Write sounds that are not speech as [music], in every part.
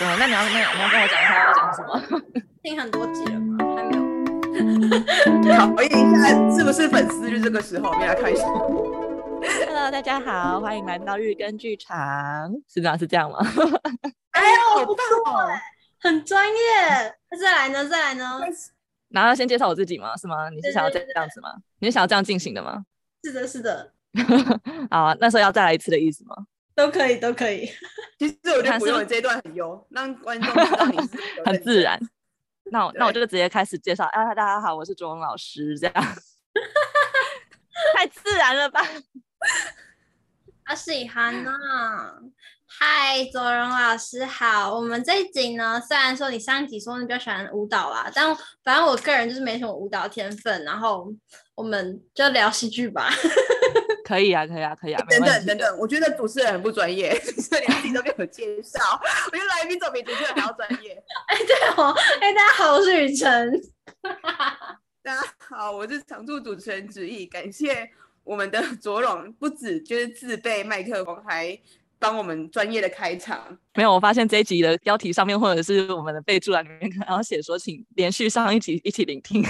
嗯，那你要那你要跟我讲一下要讲什么？[laughs] 听很多集了吗？还没有。考验一下是不是粉丝，就这个时候，我们来看一下。Hello，大家好，欢迎来到日更剧场。是这样是这样吗？哎呦，[laughs] 好棒哦，很专业。再来呢？再来呢？然后先介绍我自己吗？是吗？你是想要这样子吗？对对对对，你是想要这样进行的吗？是的，是的。[laughs] 好啊，那时候要再来一次的意思吗？都可以，都可以。[laughs] 其实我觉得不用，这一段很优，让观众 [laughs] 知道你很自然。那我那我就直接开始介绍。啊，大家好，我是卓荣老师，这样 [laughs] 太自然了吧？阿喜涵呢？嗨，卓荣老师好。我们这一集呢，虽然说你上一集说你比较喜欢舞蹈啦，但反正我个人就是没什么舞蹈天分。然后我们就聊戏剧吧。可以啊，可以啊，可以啊。等等等等，我觉得主持人很不专业，这两集都没有介绍。我觉得来宾总比主持人还要专业。[laughs] 哎，对哦，哎，大家好，我是雨辰。[laughs] 大家好，我是常驻主持人子毅。感谢我们的卓荣，不止就是自备麦克风，还帮我们专业的开场。没有，我发现这一集的标题上面或者是我们的备注栏里面，然后写说，请连续上一集一起聆听。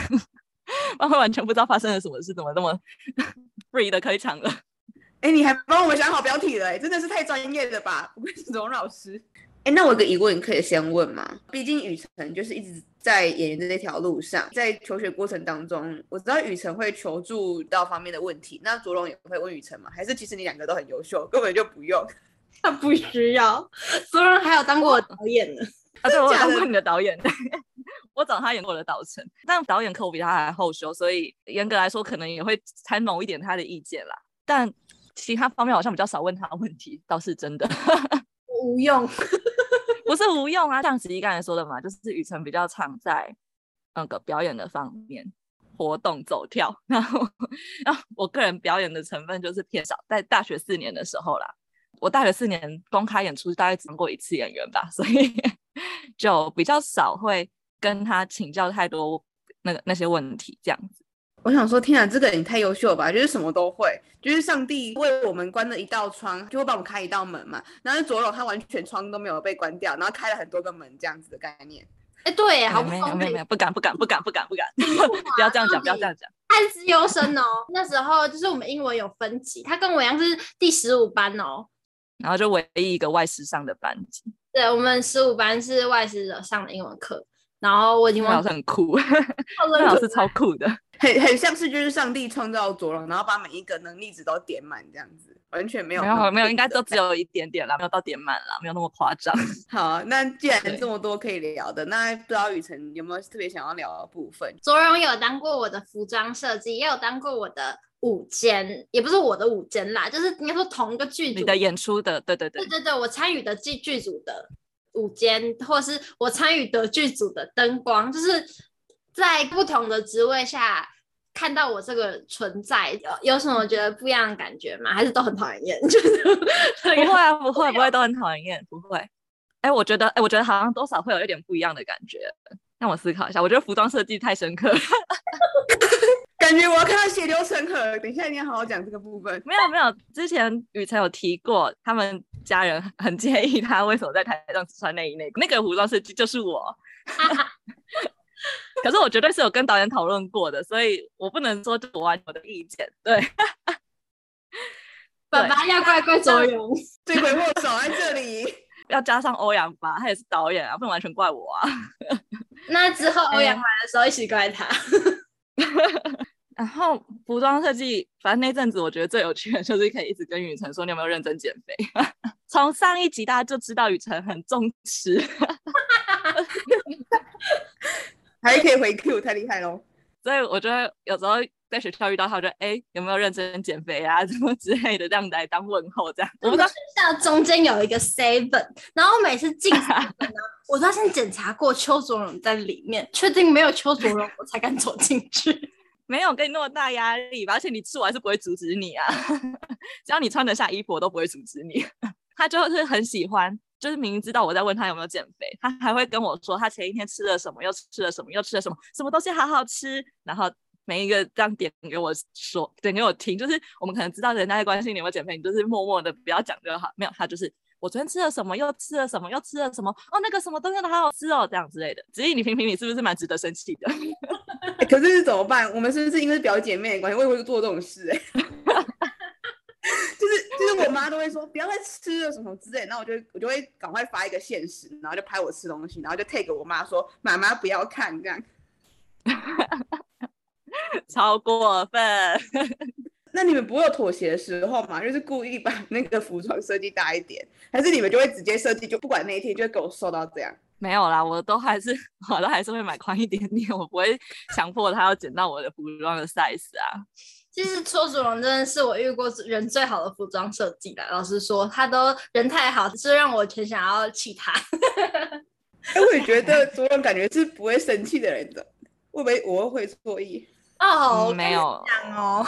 [laughs] 我完全不知道发生了什么事，怎么那么 [laughs] free 的开场了？[laughs] 哎、欸，你还帮我们想好标题了、欸，哎，真的是太专业了吧！我是荣老师。哎、欸，那我有个疑问可以先问吗？毕竟雨辰就是一直在演员的这条路上，在求学过程当中，我知道雨辰会求助到方面的问题，那卓荣也会问雨辰吗？还是其实你两个都很优秀，根本就不用？他不需要。卓荣还有当过我导演呢。啊，对，我当过你的导演。我找他演过的导程，但导演课我比他还后修，所以严格来说可能也会参谋一点他的意见啦。但其他方面好像比较少问他问题，倒是真的。[laughs] 无用，[laughs] 不是无用啊。像子怡刚才说的嘛，就是雨辰比较常在那个表演的方面活动走跳，[laughs] 然后然后我个人表演的成分就是偏少。在大学四年的时候啦，我大学四年公开演出大概只当过一次演员吧，所以就比较少会。跟他请教太多那个那些问题，这样子。我想说，天啊，这个人太优秀了吧！就是什么都会，就是上帝为我们关了一道窗，就会帮我们开一道门嘛。然后左手他完全窗都没有被关掉，然后开了很多个门，这样子的概念。哎，对，好不没有没有没有，不敢不敢不敢不敢不敢，[laughs] 不要这样讲，不要这样讲。他是资优生哦，那时候就是我们英文有分级，他跟我一样是第十五班哦，然后就唯一一个外师上的班级。对，我们十五班是外师者上的英文课。然后我已经忘了，老师很酷，[laughs] 那老师超酷的，[laughs] 很很像是就是上帝创造卓荣，然后把每一个能力值都点满这样子，完全没有没有没有，应该都只有一点点啦，没有到点满啦，没有那么夸张。[laughs] 好，那既然这么多可以聊的，那不知道雨辰有没有特别想要聊的部分？卓荣有当过我的服装设计，也有当过我的舞间，也不是我的舞间啦，就是应该说同一个剧组你的演出的，对对对，对对对，我参与的剧剧组的。舞间，或是我参与的剧组的灯光，就是在不同的职位下看到我这个存在，有有什么觉得不一样的感觉吗？还是都很讨人厌？[laughs] 就是不会啊，不会，不会都很讨人厌，不会。哎，我觉得，哎，我觉得好像多少会有一点不一样的感觉。让我思考一下，我觉得服装设计太深刻了。[laughs] 感觉我要看到血流成河。等一下，你要好好讲这个部分。[laughs] 没有没有，之前雨辰有提过，他们家人很介意他为什么在台上只穿内衣内裤。[laughs] 那个服装设计就是我。[laughs] 可是我绝对是有跟导演讨论过的，所以我不能说我完我的意见。对，爸爸要怪怪卓荣，罪魁祸首在这里。要加上欧阳吧，他也是导演啊，不能完全怪我啊。那之后欧阳来的时候一起怪他。然后服装设计，反正那阵子我觉得最有趣的就是可以一直跟雨辰说，你有没有认真减肥？[laughs] 从上一集大家就知道雨辰很重吃，还可以回 Q，太厉害喽！[laughs] 所以我觉得有时候在学校遇到他，我觉得哎，有没有认真减肥啊，什么之类的，这样子来当问候，这样。我们学校中间有一个 seven，然后每次进去呢，[laughs] 我都要先检查过邱卓荣在里面，确定没有邱卓荣，我才敢走进去。没有给你那么大压力吧，而且你吃我还是不会阻止你啊。[laughs] 只要你穿得下衣服，我都不会阻止你。[laughs] 他就是很喜欢，就是明明知道我在问他有没有减肥，他还会跟我说他前一天吃了什么，又吃了什么，又吃了什么，什么东西好好吃。然后每一个这样点给我说，点给我听，就是我们可能知道人家在关心你有没有减肥，你就是默默的不要讲就好。没有，他就是我昨天吃了什么，又吃了什么，又吃了什么，哦，那个什么东西都好好吃哦，这样之类的。子怡，你评评，你是不是蛮值得生气的？欸、[laughs] 可是怎么办？我们是不是因为表姐妹的关系，我也会做这种事、欸？哎，[laughs] 就是就是我妈都会说不要再吃了什么之类，然后我就我就会赶快发一个现实，然后就拍我吃东西，然后就 take 我妈说妈妈不要看这样，[laughs] 超过分。那你们不会有妥协的时候吗？就是故意把那个服装设计大一点，[laughs] 还是你们就会直接设计，就不管那一天就会给我瘦到这样？没有啦，我都还是 [laughs] 我都还是会买宽一点点，我不会强迫他要减到我的服装的 size 啊。其实邱淑荣真的是我遇过人最好的服装设计啦。老实说，他都人太好，是让我很想要气他。哎、欸，我也觉得淑容感觉是不会生气的人的，会不会我会错意？哦，没有讲哦，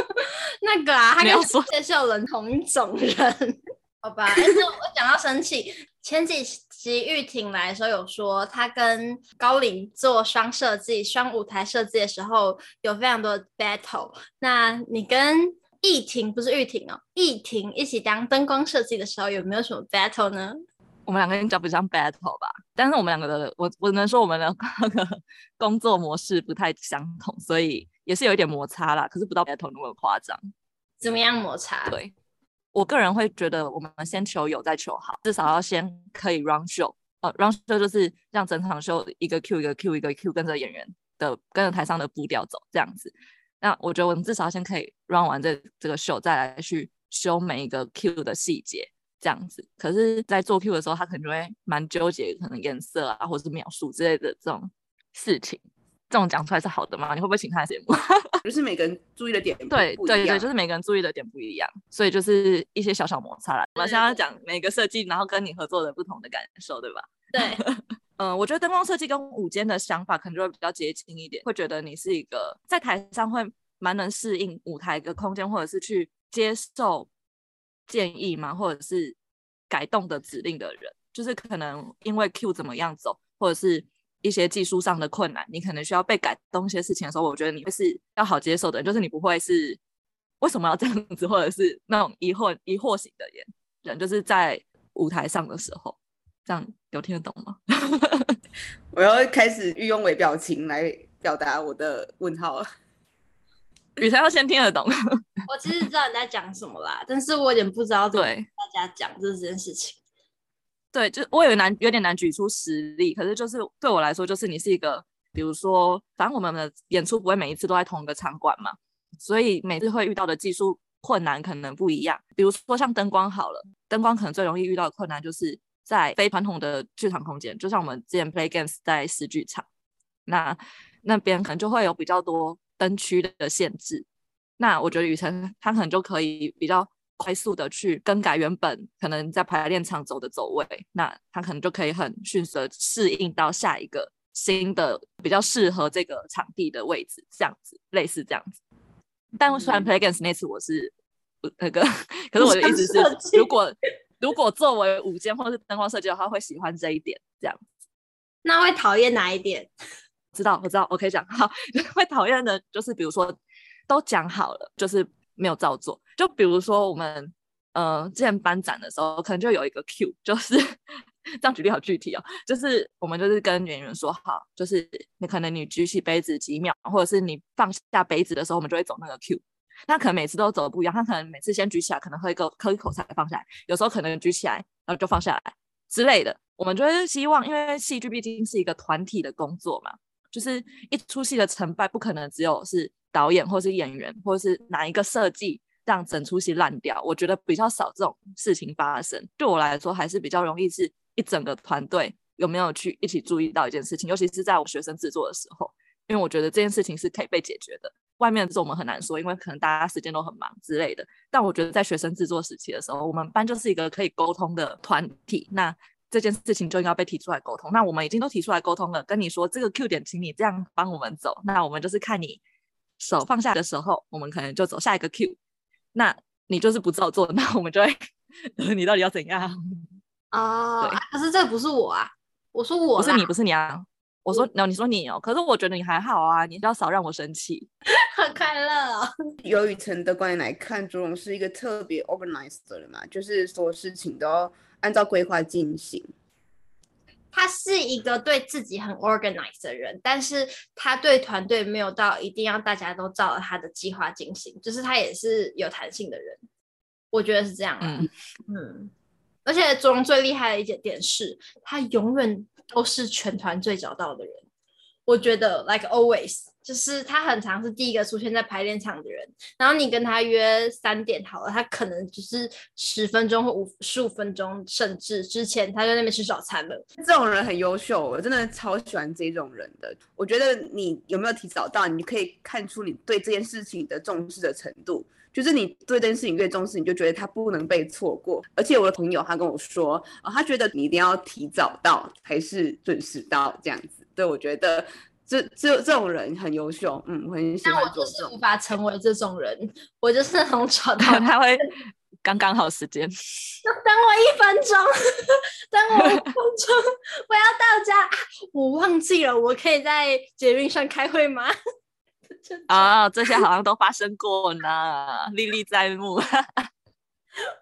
[laughs] 那个啊，他跟谢秀伦同一种人，好吧？但是我讲到生气，前几集玉婷来的时候有说，他跟高灵做双设计、双舞台设计的时候有非常多的 battle。那你跟艺婷不是玉婷哦，艺婷一起当灯光设计的时候，有没有什么 battle 呢？我们两个人讲不像 battle 吧，但是我们两个的，我我能说我们的 [laughs] 那个工作模式不太相同，所以也是有一点摩擦啦。可是不到 battle 那么夸张。怎么样摩擦？对，我个人会觉得，我们先求有再求好，至少要先可以 run show。呃，run show 就是让整场秀一个 Q 一个 Q 一个 Q 跟着演员的跟着台上的步调走这样子。那我觉得我们至少先可以 run 完这这个秀，再来去修每一个 Q 的细节。这样子，可是，在做 Q 的时候，他可能就会蛮纠结，可能颜色啊，或者是描述之类的这种事情。这种讲出来是好的吗？你会不会请他节目？[laughs] 就是每个人注意的点不对对对，就是每个人注意的点不一样，所以就是一些小小摩擦啦。我们现在要讲每个设计，然后跟你合作的不同的感受，对吧？对，[laughs] 嗯、呃，我觉得灯光设计跟舞间的想法可能就会比较接近一点，会觉得你是一个在台上会蛮能适应舞台的空间，或者是去接受。建议吗？或者是改动的指令的人，就是可能因为 Q 怎么样走，或者是一些技术上的困难，你可能需要被改动一些事情的时候，我觉得你会是要好接受的人，就是你不会是为什么要这样子，或者是那种疑惑疑惑型的人，人就是在舞台上的时候，这样有听得懂吗？[laughs] 我要开始运用微表情来表达我的问号了。雨辰要先听得懂，[laughs] 我其实知道你在讲什么啦，但是我有点不知道对大家讲这件事情。对，就我有难，有点难举出实例，可是就是对我来说，就是你是一个，比如说，反正我们的演出不会每一次都在同一个场馆嘛，所以每次会遇到的技术困难可能不一样。比如说像灯光好了，灯光可能最容易遇到的困难就是在非传统的剧场空间，就像我们之前 Play Games 在十剧场，那那边可能就会有比较多。灯区的限制，那我觉得雨辰他可能就可以比较快速的去更改原本可能在排练场走的走位，那他可能就可以很迅速的适应到下一个新的比较适合这个场地的位置，这样子类似这样子。但虽然 Play Games 那次我是那个，可是我的意思是，如果如果作为舞监或是灯光设计的话，会喜欢这一点这样子。那会讨厌哪一点？知道，我知道，我可以讲。好，[laughs] 会讨厌的，就是比如说，都讲好了，就是没有照做。就比如说我们，呃，之前颁奖的时候，可能就有一个 Q，就是 [laughs] 这样举例好具体哦。就是我们就是跟演员说好，就是你可能你举起杯子几秒，或者是你放下杯子的时候，我们就会走那个 Q。那可能每次都走的不一样，他可能每次先举起来，可能喝一个喝一口才放下来，有时候可能举起来然后就放下来之类的。我们就是希望，因为戏剧毕竟是一个团体的工作嘛。就是一出戏的成败不可能只有是导演或是演员或是哪一个设计让整出戏烂掉，我觉得比较少这种事情发生。对我来说，还是比较容易是一整个团队有没有去一起注意到一件事情，尤其是在我学生制作的时候，因为我觉得这件事情是可以被解决的。外面的事我们很难说，因为可能大家时间都很忙之类的。但我觉得在学生制作时期的时候，我们班就是一个可以沟通的团体。那这件事情就应该被提出来沟通。那我们已经都提出来沟通了，跟你说这个 Q 点，请你这样帮我们走。那我们就是看你手放下的时候，我们可能就走下一个 Q。那你就是不照做，[laughs] 那我们就会，你到底要怎样？哦，对，可是这不是我啊，我说我不是你，不是你啊。我说，那你说你哦，可是我觉得你还好啊，你要少让我生气。[laughs] 很快乐哦。[laughs] 由雨辰的观点来看，卓荣是一个特别 organized 的人嘛，就是所有事情都要按照规划进行。他是一个对自己很 organized 的人，但是他对团队没有到一定要大家都照着他的计划进行，就是他也是有弹性的人，我觉得是这样。嗯嗯，而且卓荣最厉害的一点点是，他永远都是全团最早到的人。我觉得 like always，就是他很常是第一个出现在排练场的人。然后你跟他约三点好了，他可能只是十分钟或五十五分钟，甚至之前他在那边吃早餐了。这种人很优秀，我真的超喜欢这种人的。我觉得你有没有提早到，你可以看出你对这件事情的重视的程度。就是你对这件事情越重视，你就觉得他不能被错过。而且我的朋友他跟我说，啊、他觉得你一定要提早到，还是准时到这样子。对，我觉得这这这种人很优秀，嗯，我很喜欢。但我就是无法成为这种人，我就是那种 [laughs] 找到他会 [laughs] 刚刚好时间，就等我一分钟，[laughs] 等我一分钟，我要到家，我忘记了，我可以在捷运上开会吗？啊，这些好像都发生过呢，历历在目。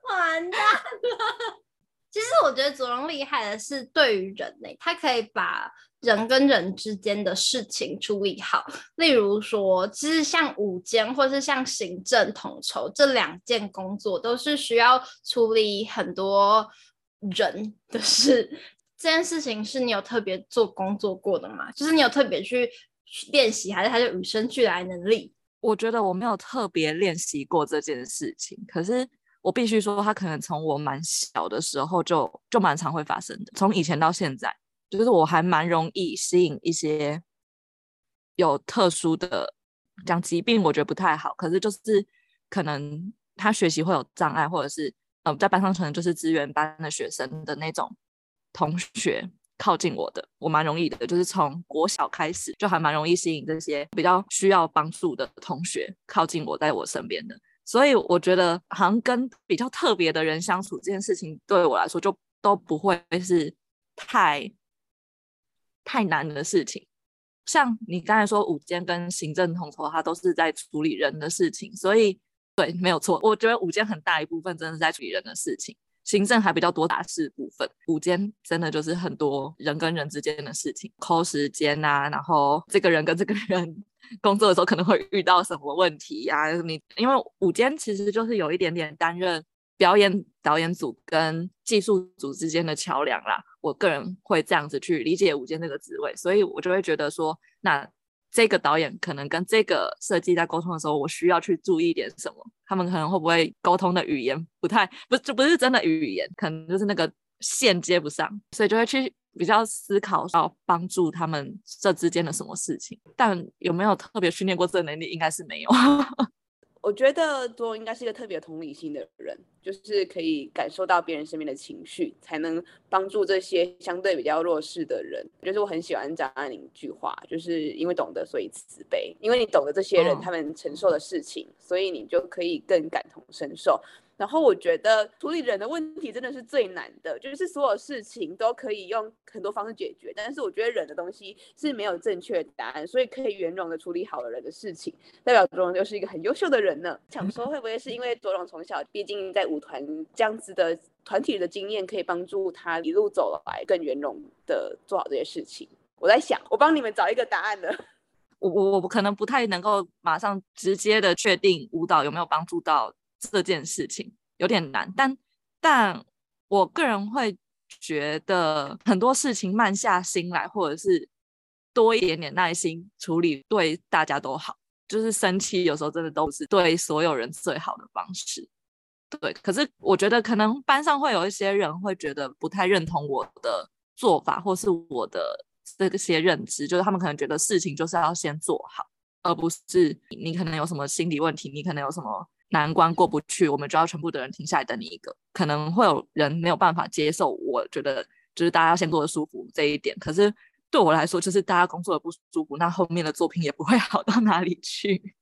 完蛋了。其实我觉得卓荣厉害的是对于人类，他可以把人跟人之间的事情处理好。例如说，其实像午间或是像行政统筹这两件工作，都是需要处理很多人的事。[laughs] 这件事情是你有特别做工作过的吗？就是你有特别去练习，还是他就与生俱来能力？我觉得我没有特别练习过这件事情，可是。我必须说，他可能从我蛮小的时候就就蛮常会发生的。从以前到现在，就是我还蛮容易吸引一些有特殊的讲疾病，我觉得不太好。可是就是可能他学习会有障碍，或者是嗯、呃，在班上可能就是资源班的学生的那种同学靠近我的，我蛮容易的。就是从国小开始，就还蛮容易吸引这些比较需要帮助的同学靠近我，在我身边的。所以我觉得，好像跟比较特别的人相处这件事情，对我来说就都不会是太太难的事情。像你刚才说，午间跟行政统筹，他都是在处理人的事情，所以对，没有错。我觉得午间很大一部分真的是在处理人的事情，行政还比较多杂事部分，午间真的就是很多人跟人之间的事情，扣时间啊，然后这个人跟这个人。工作的时候可能会遇到什么问题呀、啊？你因为午间其实就是有一点点担任表演导演组跟技术组之间的桥梁啦。我个人会这样子去理解午间这个职位，所以我就会觉得说，那这个导演可能跟这个设计在沟通的时候，我需要去注意点什么？他们可能会不会沟通的语言不太不就不是真的语言，可能就是那个线接不上，所以就会去。比较思考要帮助他们这之间的什么事情，但有没有特别训练过这能力，应该是没有。我觉得多应该是一个特别同理心的人，就是可以感受到别人身边的情绪，才能帮助这些相对比较弱势的人。就是我很喜欢张爱玲一句话，就是因为懂得，所以慈悲。因为你懂得这些人他们承受的事情，所以你就可以更感同身受。然后我觉得处理人的问题真的是最难的，就是所有事情都可以用很多方式解决，但是我觉得人的东西是没有正确答案，所以可以圆融的处理好了人的事情，代表卓荣就是一个很优秀的人呢。想说会不会是因为卓荣从小毕竟在舞团这样子的团体的经验，可以帮助他一路走来更圆融的做好这些事情？我在想，我帮你们找一个答案呢。我我我可能不太能够马上直接的确定舞蹈有没有帮助到。这件事情有点难，但但我个人会觉得很多事情慢下心来，或者是多一点点耐心处理，对大家都好。就是生气有时候真的都是对所有人最好的方式。对，可是我觉得可能班上会有一些人会觉得不太认同我的做法，或是我的这些认知，就是他们可能觉得事情就是要先做好，而不是你可能有什么心理问题，你可能有什么。难关过不去，我们就要全部的人停下来等你一个。可能会有人没有办法接受，我觉得就是大家要先过得舒服这一点。可是对我来说，就是大家工作的不舒服，那后面的作品也不会 [laughs] 好到哪里去。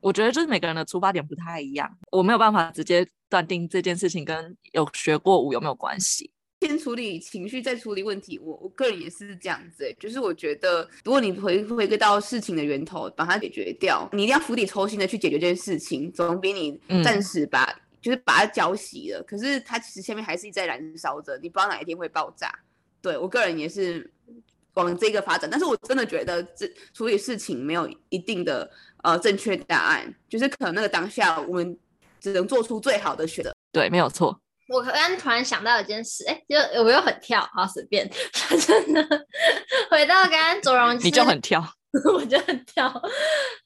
我觉得就是每个人的出发点不太一样，我没有办法直接断定这件事情跟有学过舞有没有关系。先处理情绪，再处理问题。我我个人也是这样子，欸，就是我觉得，如果你回回归到事情的源头，把它解决掉，你一定要釜底抽薪的去解决这件事情，总比你暂时把就是把它浇熄了，可是它其实下面还是在燃烧着，你不知道哪一天会爆炸。对，我个人也是往这个发展，但是我真的觉得这处理事情没有一定的呃正确答案，就是可能那个当下我们只能做出最好的选择。对，没有错。我刚刚突然想到一件事，哎，就我又很跳，好随便，[laughs] 反正呢，回到刚刚卓荣，你就很跳，[laughs] 我就很跳，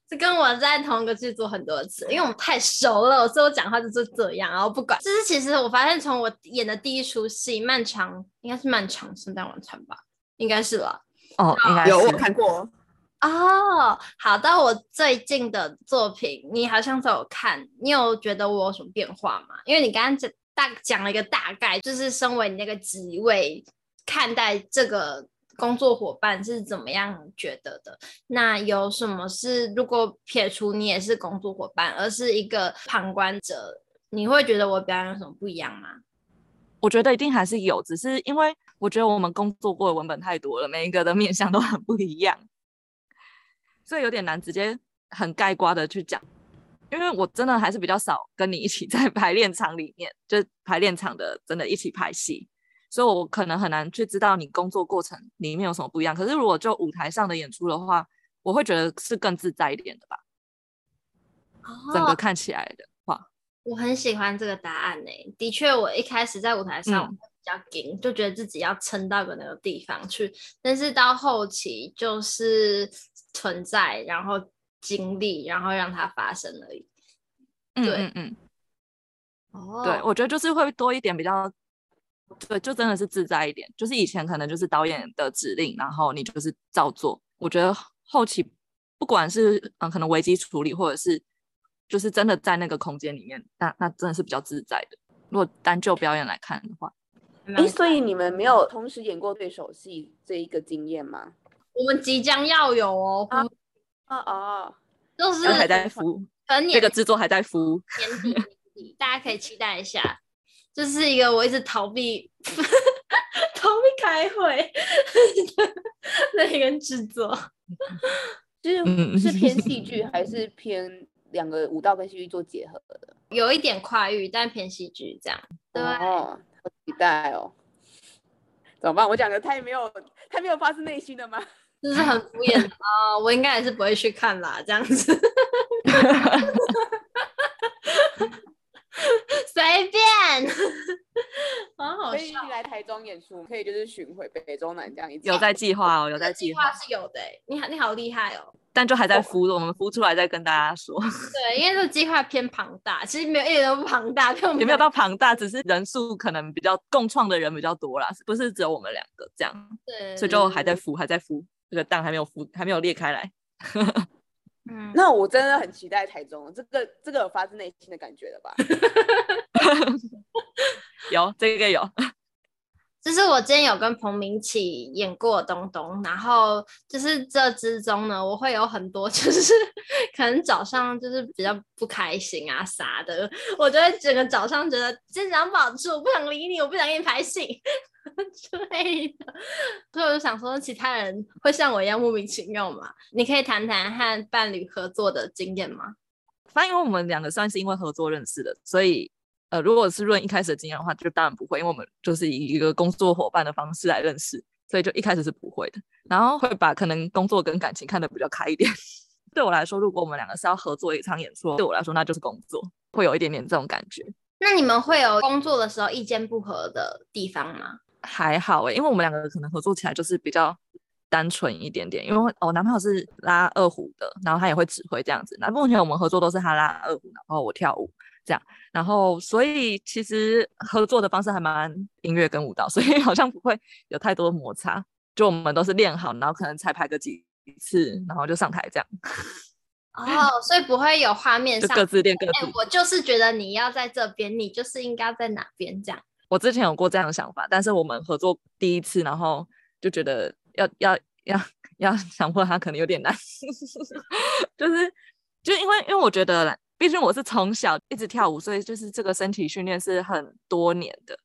是跟我在同一个剧组很多次，因为我们太熟了，所以我讲话就是这样，然后不管。就是其实我发现，从我演的第一出戏《漫长》，应该是《漫长圣诞晚餐》吧，应该是吧？哦，应该有我看过。哦，好，到我最近的作品，你好像都有看，你有觉得我有什么变化吗？因为你刚刚讲。大讲了一个大概，就是身为你那个职位看待这个工作伙伴是怎么样觉得的？那有什么是如果撇除你也是工作伙伴，而是一个旁观者，你会觉得我表演有什么不一样吗？我觉得一定还是有，只是因为我觉得我们工作过的文本太多了，每一个的面向都很不一样，所以有点难直接很概括的去讲。因为我真的还是比较少跟你一起在排练场里面，就排练场的真的一起拍戏，所以我可能很难去知道你工作过程里面有什么不一样。可是如果就舞台上的演出的话，我会觉得是更自在一点的吧。哦，整个看起来的话，我很喜欢这个答案呢。的确，我一开始在舞台上比较紧，嗯，就觉得自己要撑到个那个地方去，但是到后期就是存在，然后。经历，然后让它发生而已。对，嗯嗯嗯。哦，对，我觉得就是会多一点比较，对，就真的是自在一点。就是以前可能就是导演的指令，然后你就是照做。我觉得后期不管是嗯，可能危机处理，或者是就是真的在那个空间里面，那那真的是比较自在的。如果单就表演来看的话，哎，所以你们没有同时演过对手戏这一个经验吗？我们即将要有哦。啊哦哦，就是还在敷，这个制作还在敷，年底年底，大家可以期待一下。这是一个我一直逃避 [laughs] 逃避开会 [laughs] 的一个制作，就是是偏戏剧还是偏两个舞蹈跟戏剧做结合的？有一点跨域，但偏戏剧这样。对，好期待哦。怎么办？我讲的太没有太没有发自内心的吗？就是很敷衍啊，[laughs] 我应该也是不会去看啦，这样子，[laughs] 随便，好好笑。可以来台中演出，可以就是巡回北中南这样一有在计划哦，有在计划是有的。你好，你好厉害哦。但就还在敷，我们敷出来再跟大家说。[laughs] 对，因为这个计划偏庞大，其实没有一点都不庞大，也没有到庞大，只是人数可能比较共创的人比较多啦，不是只有我们两个这样。对，所以就还在敷，还在敷。这个蛋还没有孵，还没有裂开来。[laughs] 嗯，那我真的很期待台中，这个这个有发自内心的感觉了吧？[laughs] 有，这个有。就是我之前有跟彭明启演过东东，然后就是这之中呢，我会有很多 [laughs] 就是可能早上就是比较不开心啊啥的，我就会整个早上觉得精神保持，我不想理你，我不想给你拍戏。[laughs] 之类的，所以我就想说，其他人会像我一样莫名其妙吗？你可以谈谈和伴侣合作的经验吗？反正因为我们两个算是因为合作认识的，所以呃，如果是论一开始的经验的话，就当然不会，因为我们就是以一个工作伙伴的方式来认识，所以就一开始是不会的。然后会把可能工作跟感情看得比较开一点。[laughs] 对我来说，如果我们两个是要合作一场演出，对我来说那就是工作，会有一点点这种感觉。那你们会有工作的时候意见不合的地方吗？还好诶，因为我们两个可能合作起来就是比较单纯一点点。因为我男朋友是拉二胡的，然后他也会指挥这样子。那目前我们合作都是他拉二胡，然后我跳舞这样。然后所以其实合作的方式还蛮音乐跟舞蹈，[laughs] 所以好像不会有太多摩擦。就我们都是练好，然后可能彩排个几次，然后就上台这样。[laughs] 哦，所以不会有画面上就各自练各自。欸，我就是觉得你要在这边，你就是应该在哪边这样。我之前有过这样的想法，但是我们合作第一次，然后就觉得要要要要强迫他可能有点难，[laughs] 就是就因为因为我觉得，毕竟我是从小一直跳舞，所以就是这个身体训练是很多年的。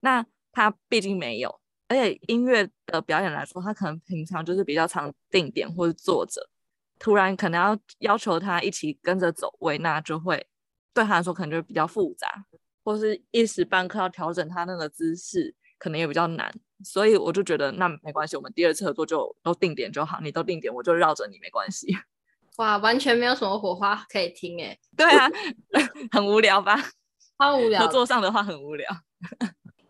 那他毕竟没有，而且音乐的表演来说，他可能平常就是比较常定点或者坐着，突然可能要要求他一起跟着走位，那就会对他来说可能就比较复杂，或是一时半刻要调整他那个姿势，可能也比较难。所以我就觉得那没关系，我们第二次合作就都定点就好，你都定点，我就绕着你没关系。哇，完全没有什么火花可以听哎。对啊，[laughs] 很无聊吧？[laughs] 超无聊。合作上的话很无聊。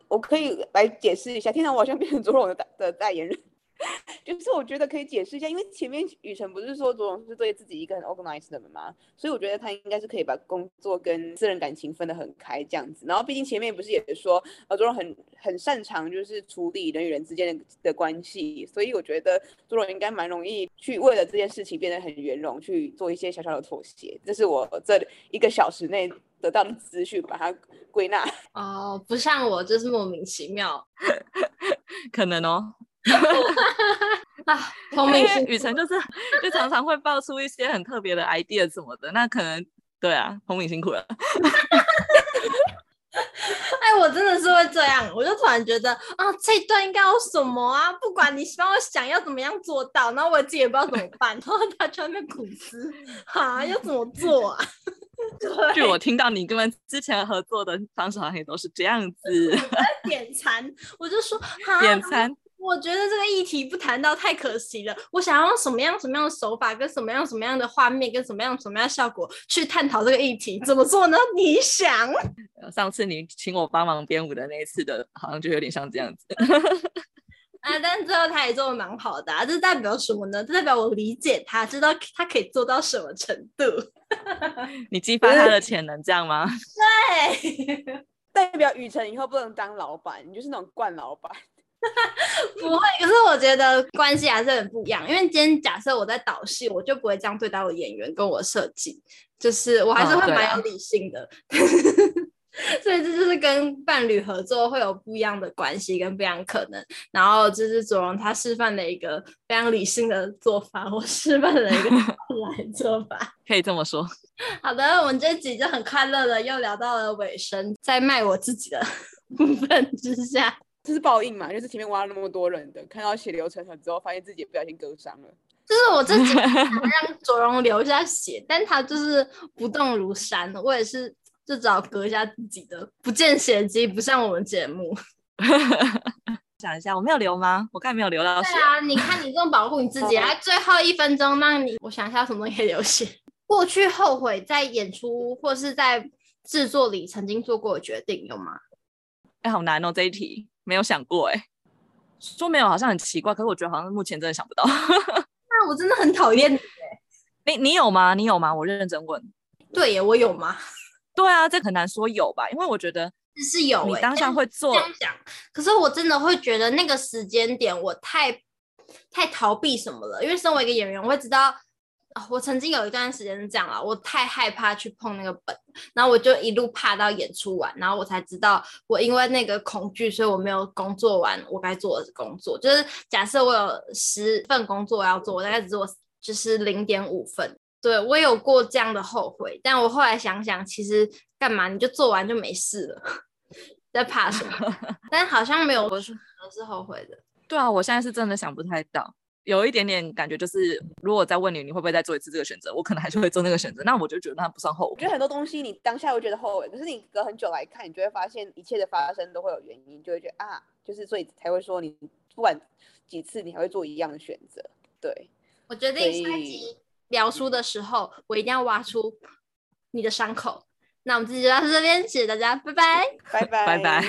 我可以来解释一下，天哪，我好像变成猪肉的的代言人。[laughs] 就是我觉得可以解释一下，因为前面雨辰不是说左荣是对自己一个很 organized 的人吗？所以我觉得他应该是可以把工作跟私人感情分得很开这样子。然后毕竟前面不是也说，呃，卓荣很很擅长就是处理人与人之间的的关系，所以我觉得左荣应该蛮容易去为了这件事情变得很圆融，去做一些小小的妥协。这是我这一个小时内得到的资讯，把它归纳。哦，不像我就是莫名其妙，[laughs] 可能哦。[laughs] 啊，聪明是雨辰就是就常常会爆出一些很特别的 idea 什么的，那可能对啊，聪明辛苦了。[laughs] 哎，我真的是会这样，我就突然觉得啊，这一段应该有什么啊？不管你帮我想要怎么样做到，然后我自己也不知道怎么办，然后他在那边苦思，哈，要怎么做啊？[laughs] 据我听到，你跟们之前合作的方式好像也都是这样子。点餐，我就说点餐。我觉得这个议题不谈到太可惜了。我想要用什么样什么样的手法，跟什么样什么样的画面，跟什么样什么样效果去探讨这个议题，怎么做呢？你想？[laughs] 上次你请我帮忙编舞的那一次的，好像就有点像这样子。[laughs] 啊，但最后他也做的蛮好的，啊，这代表什么呢？这代表我理解他，知道他可以做到什么程度。你激发他的潜能，这样吗？[laughs] 对，代表雨辰以后不能当老板，你就是那种惯老板。[laughs] 不会，可是我觉得关系还是很不一样。因为今天假设我在导戏，我就不会这样对待我演员跟我设计，就是我还是会蛮有理性的。[laughs] 所以这就是跟伴侣合作会有不一样的关系跟不一样可能。然后就是左荣他示范的一个非常理性的做法，我示范了一个 [laughs] 来做法，可以这么说。好的，我们这集就很快乐的又聊到了尾声，在卖我自己的部分之下。这是报应嘛？就是前面挖了那么多人的，看到血流成河之后，发现自己也不小心割伤了。[laughs] 就是我自己想让 [laughs] 卓荣流一下血，但他就是不动如山。我也是，就只好割一下自己的，不见血迹，不像我们节目。[laughs] 想一下，我没有流吗？我刚才没有流到血。对啊，你看你这么保护你自己，还最后一分钟让你，我想一下什么东西可以流血。过去后悔在演出或是在制作里曾经做过的决定有吗？哎，好难哦，这一题。没有想过哎、欸，说没有好像很奇怪，可是我觉得好像目前真的想不到。[laughs] 那我真的很讨厌你，你你有吗？你有吗？我认真问。对耶，我有吗？对啊，这很难说有吧，因为我觉得是有。你当下会做这样讲，可是我真的会觉得那个时间点我太太逃避什么了，因为身为一个演员，我会知道。我曾经有一段时间是这样啊，我太害怕去碰那个本，然后我就一路怕到演出完，然后我才知道，我因为那个恐惧，所以我没有工作完我该做的工作。就是假设我有十份工作要做，我大概只做就是零点五份。对，我有过这样的后悔，但我后来想想，其实干嘛你就做完就没事了，在怕什么？[laughs] 但好像没有，我是是后悔的。对啊，我现在是真的想不太到。有一点点感觉，就是如果再问你，你会不会再做一次这个选择？我可能还是会做那个选择。那我就觉得那不算后悔。我觉得很多东西你当下会觉得后悔，可是你隔很久来看，你就会发现一切的发生都会有原因，就会觉得啊，就是所以才会说你不管几次，你还会做一样的选择。对，我决定下一集聊书的时候，我一定要挖出你的伤口。那我们这集就到这边，谢谢大家，拜拜，拜拜，拜拜。